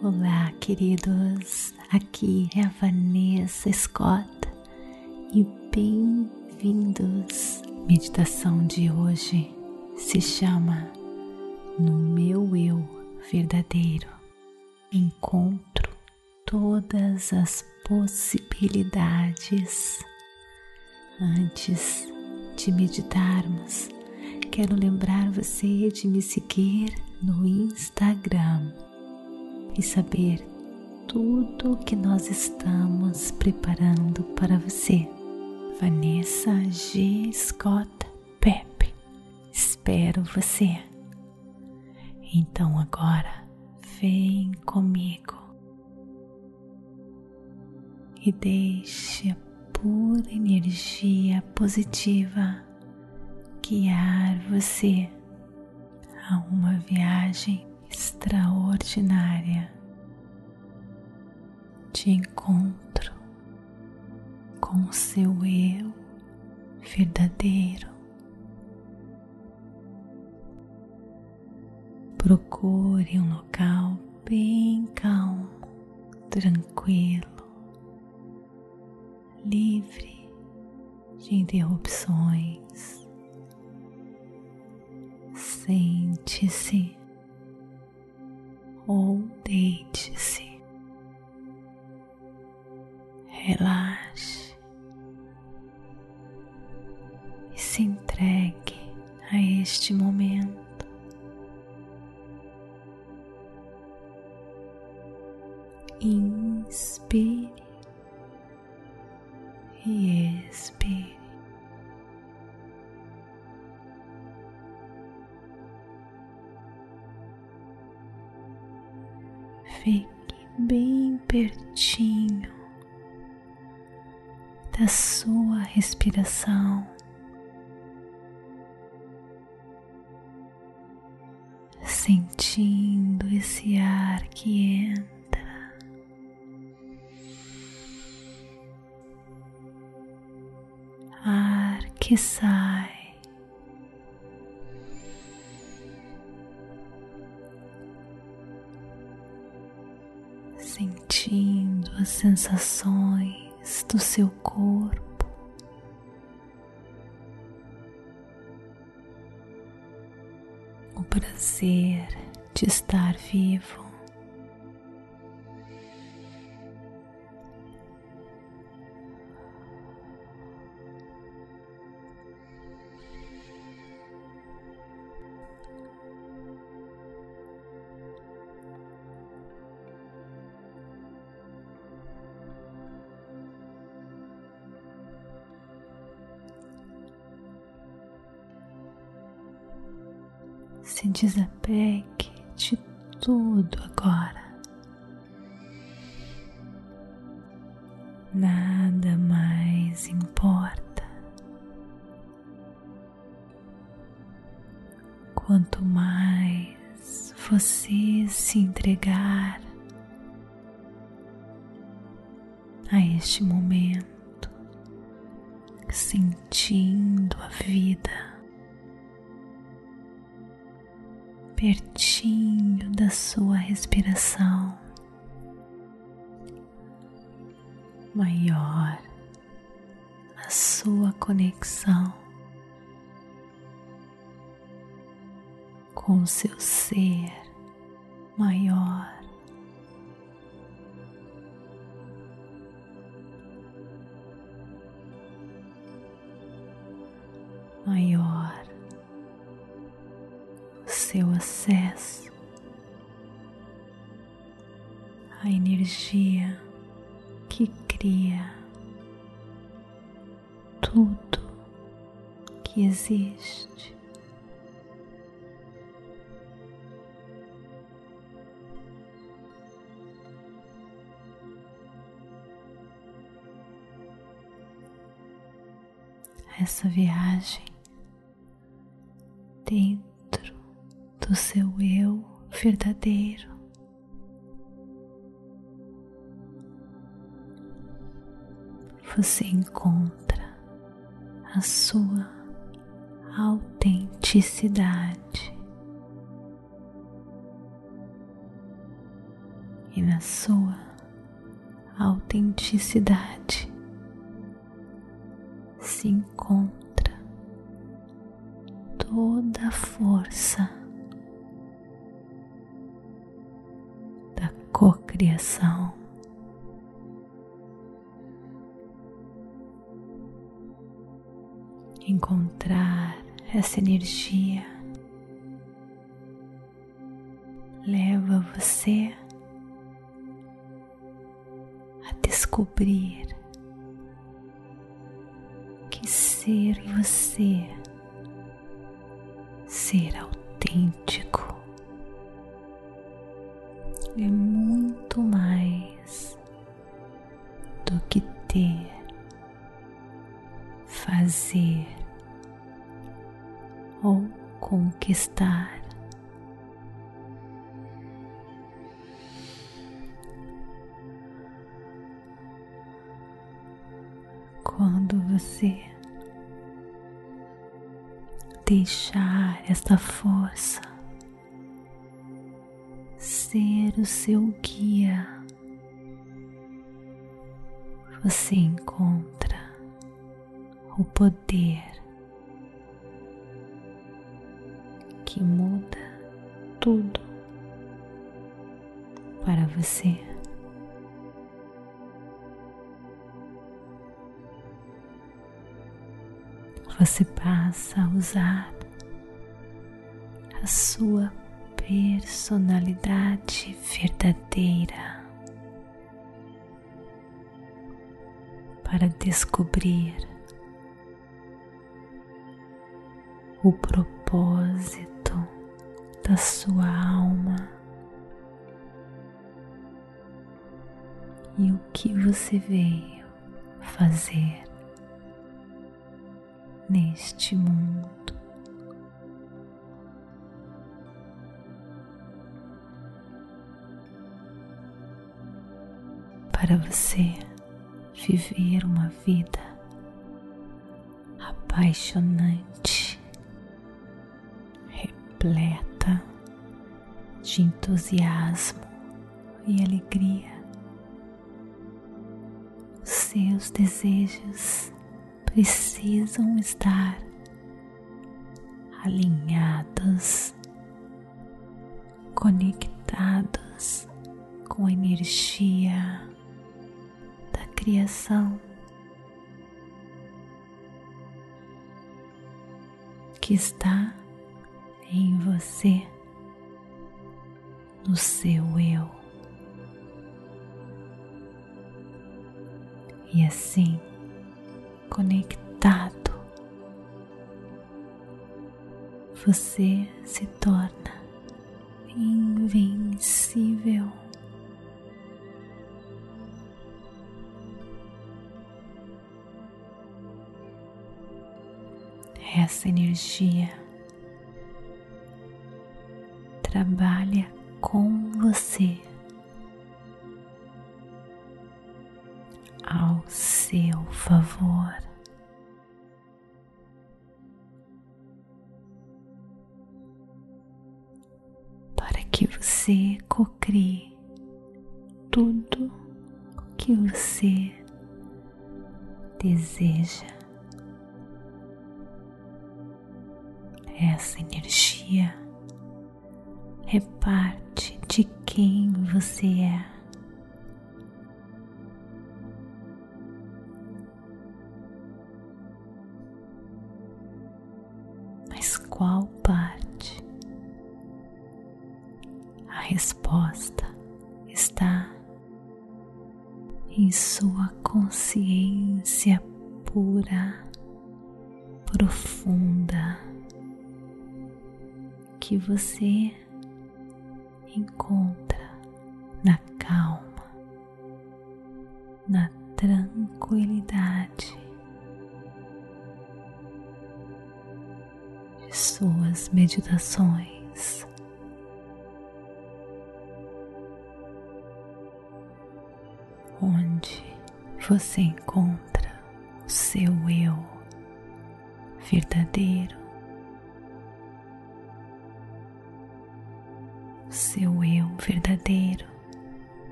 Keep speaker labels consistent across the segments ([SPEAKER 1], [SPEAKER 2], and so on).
[SPEAKER 1] Olá, queridos. Aqui é a Vanessa Scott e bem-vindos. Meditação de hoje se chama No meu eu verdadeiro. Encontro todas as possibilidades. Antes de meditarmos, quero lembrar você de me seguir no Instagram e saber tudo que nós estamos preparando para você. Vanessa G. Scott Pepe. Espero você. Então agora vem comigo e deixe a pura energia positiva guiar você a uma viagem extraordinária de encontro com seu eu verdadeiro. Procure um local bem calmo, tranquilo, livre de interrupções. Sente-se ou deite-se. Relaxe e se entregue a este momento. Sentindo esse ar que entra, ar que sai. sentindo as sensações do seu corpo. Prazer de estar vivo. se desapegue de tudo agora. Nada mais importa. Quanto mais você se entregar a este momento, sua conexão com o seu ser maior. Maior seu acesso à energia que cria tudo que existe. Essa viagem tem do seu eu verdadeiro. Você encontra a sua autenticidade. e na sua autenticidade se encontra toda a força da cocriação. Encontrar essa energia. Leva você a descobrir que ser você, ser autêntico, é conquistar. Quando você deixar esta força ser o seu guia, você encontra o poder tudo para você. Você passa a usar a sua personalidade verdadeira para descobrir o propósito da sua alma e o que você veio fazer neste mundo. Para você viver uma vida apaixonante, repleta de entusiasmo e alegria. Seus desejos precisam estar alinhados, conectados com a energia da criação que está em você, no seu eu. E assim, conectado, você se torna invencível. Essa energia trabalha com você ao seu favor. Você é. qual parte? A resposta está em sua consciência pura, profunda, que você tranquilidade suas meditações. Onde você encontra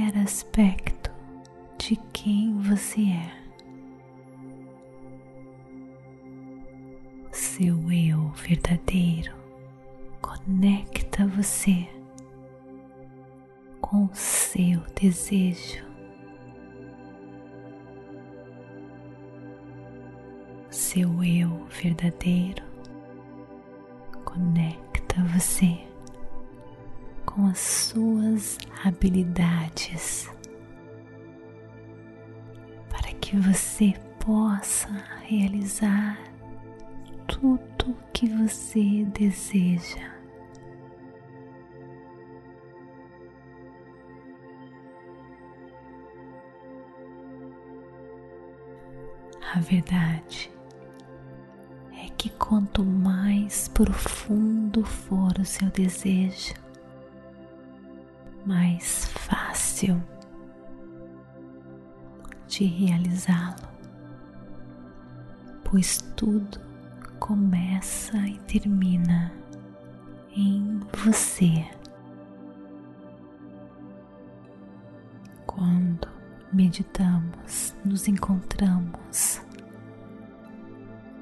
[SPEAKER 1] qualquer aspecto de quem você é. Seu eu verdadeiro conecta você com o seu desejo. Seu eu verdadeiro conecta você com as suas habilidades para que você possa realizar tudo que você deseja. A verdade é que quanto mais profundo for o seu desejo, mais fácil de realizá-lo, pois tudo começa e termina em você. Quando meditamos, nos encontramos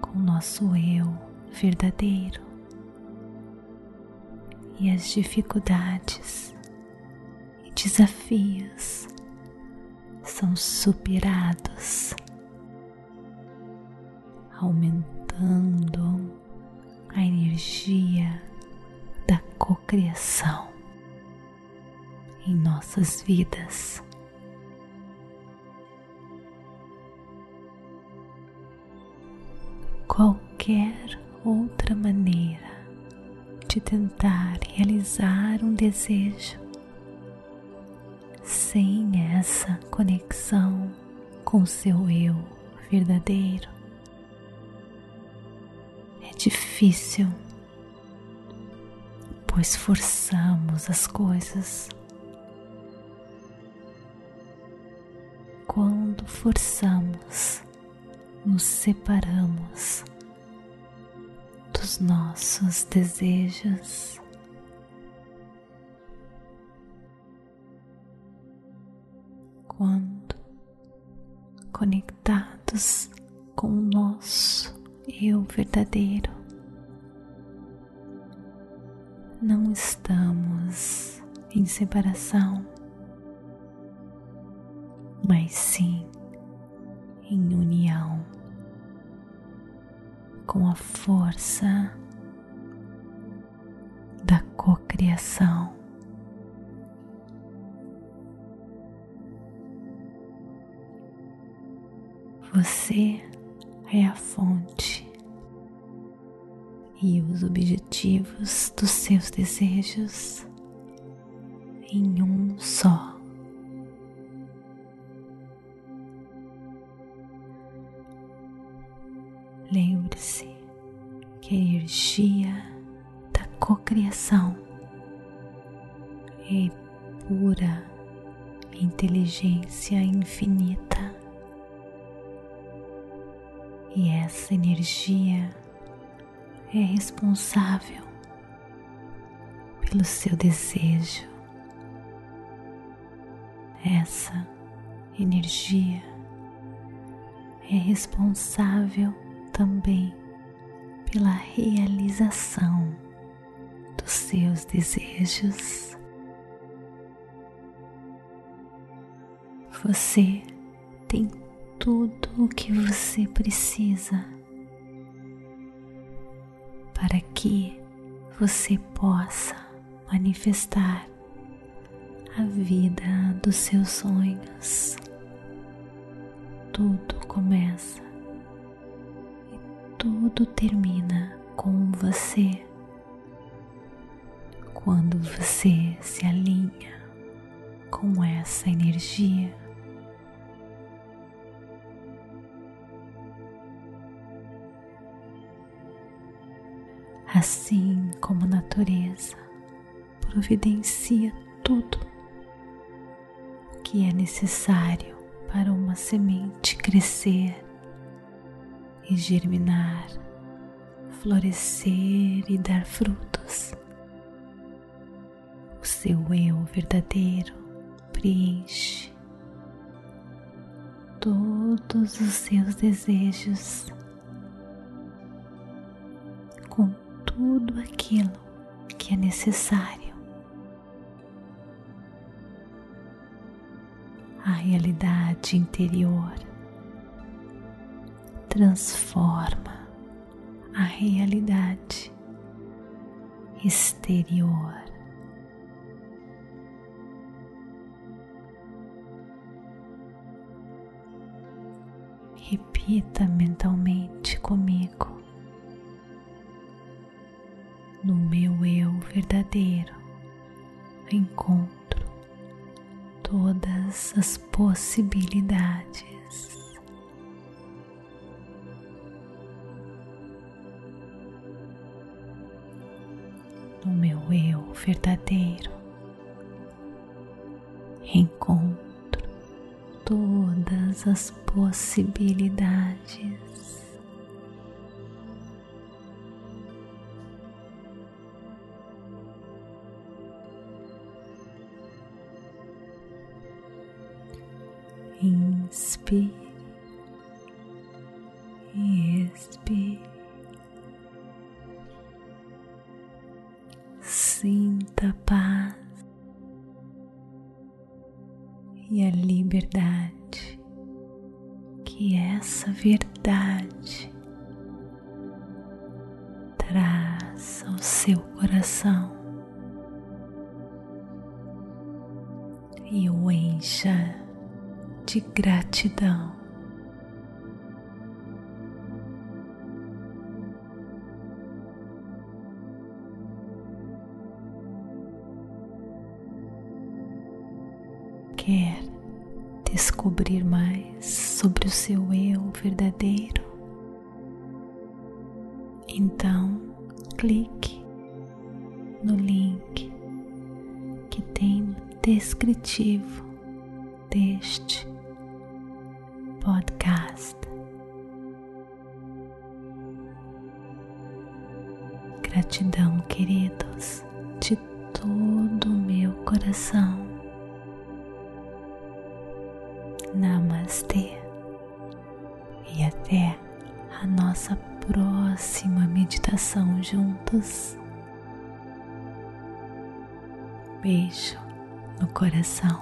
[SPEAKER 1] com o nosso eu verdadeiro e as dificuldades desafios são superados, aumentando a energia da cocriação em nossas vidas. Qualquer outra maneira de tentar realizar um desejo sem essa conexão com seu eu verdadeiro. É difícil, pois forçamos as coisas. Quando forçamos, nos separamos dos nossos desejos. Quando conectados com o nosso eu verdadeiro, não estamos em separação, mas sim em união com a força da cocriação. Você é a fonte e os objetivos dos seus desejos em um só. Lembre-se que a energia da cocriação é pura inteligência infinita. E essa energia é responsável pelo seu desejo. Essa energia é responsável também pela realização dos seus desejos. Você tem tudo o que você precisa para que você possa manifestar a vida dos seus sonhos. Tudo começa tudo termina com você quando você se alinha com essa energia. Assim como a natureza providencia tudo o que é necessário para uma semente crescer e germinar, florescer e dar frutos. O seu eu verdadeiro preenche todos os seus desejos tudo aquilo que é necessário. A realidade interior transforma a realidade exterior. Repita mentalmente comigo. Verdadeiro encontro todas as possibilidades. No meu eu verdadeiro encontro todas as possibilidades. Inspire e expire. Quer descobrir mais sobre o seu eu verdadeiro, então clique no link que tem descritivo deste podcast. Gratidão, queridos, de todo o meu coração. Beijo no coração.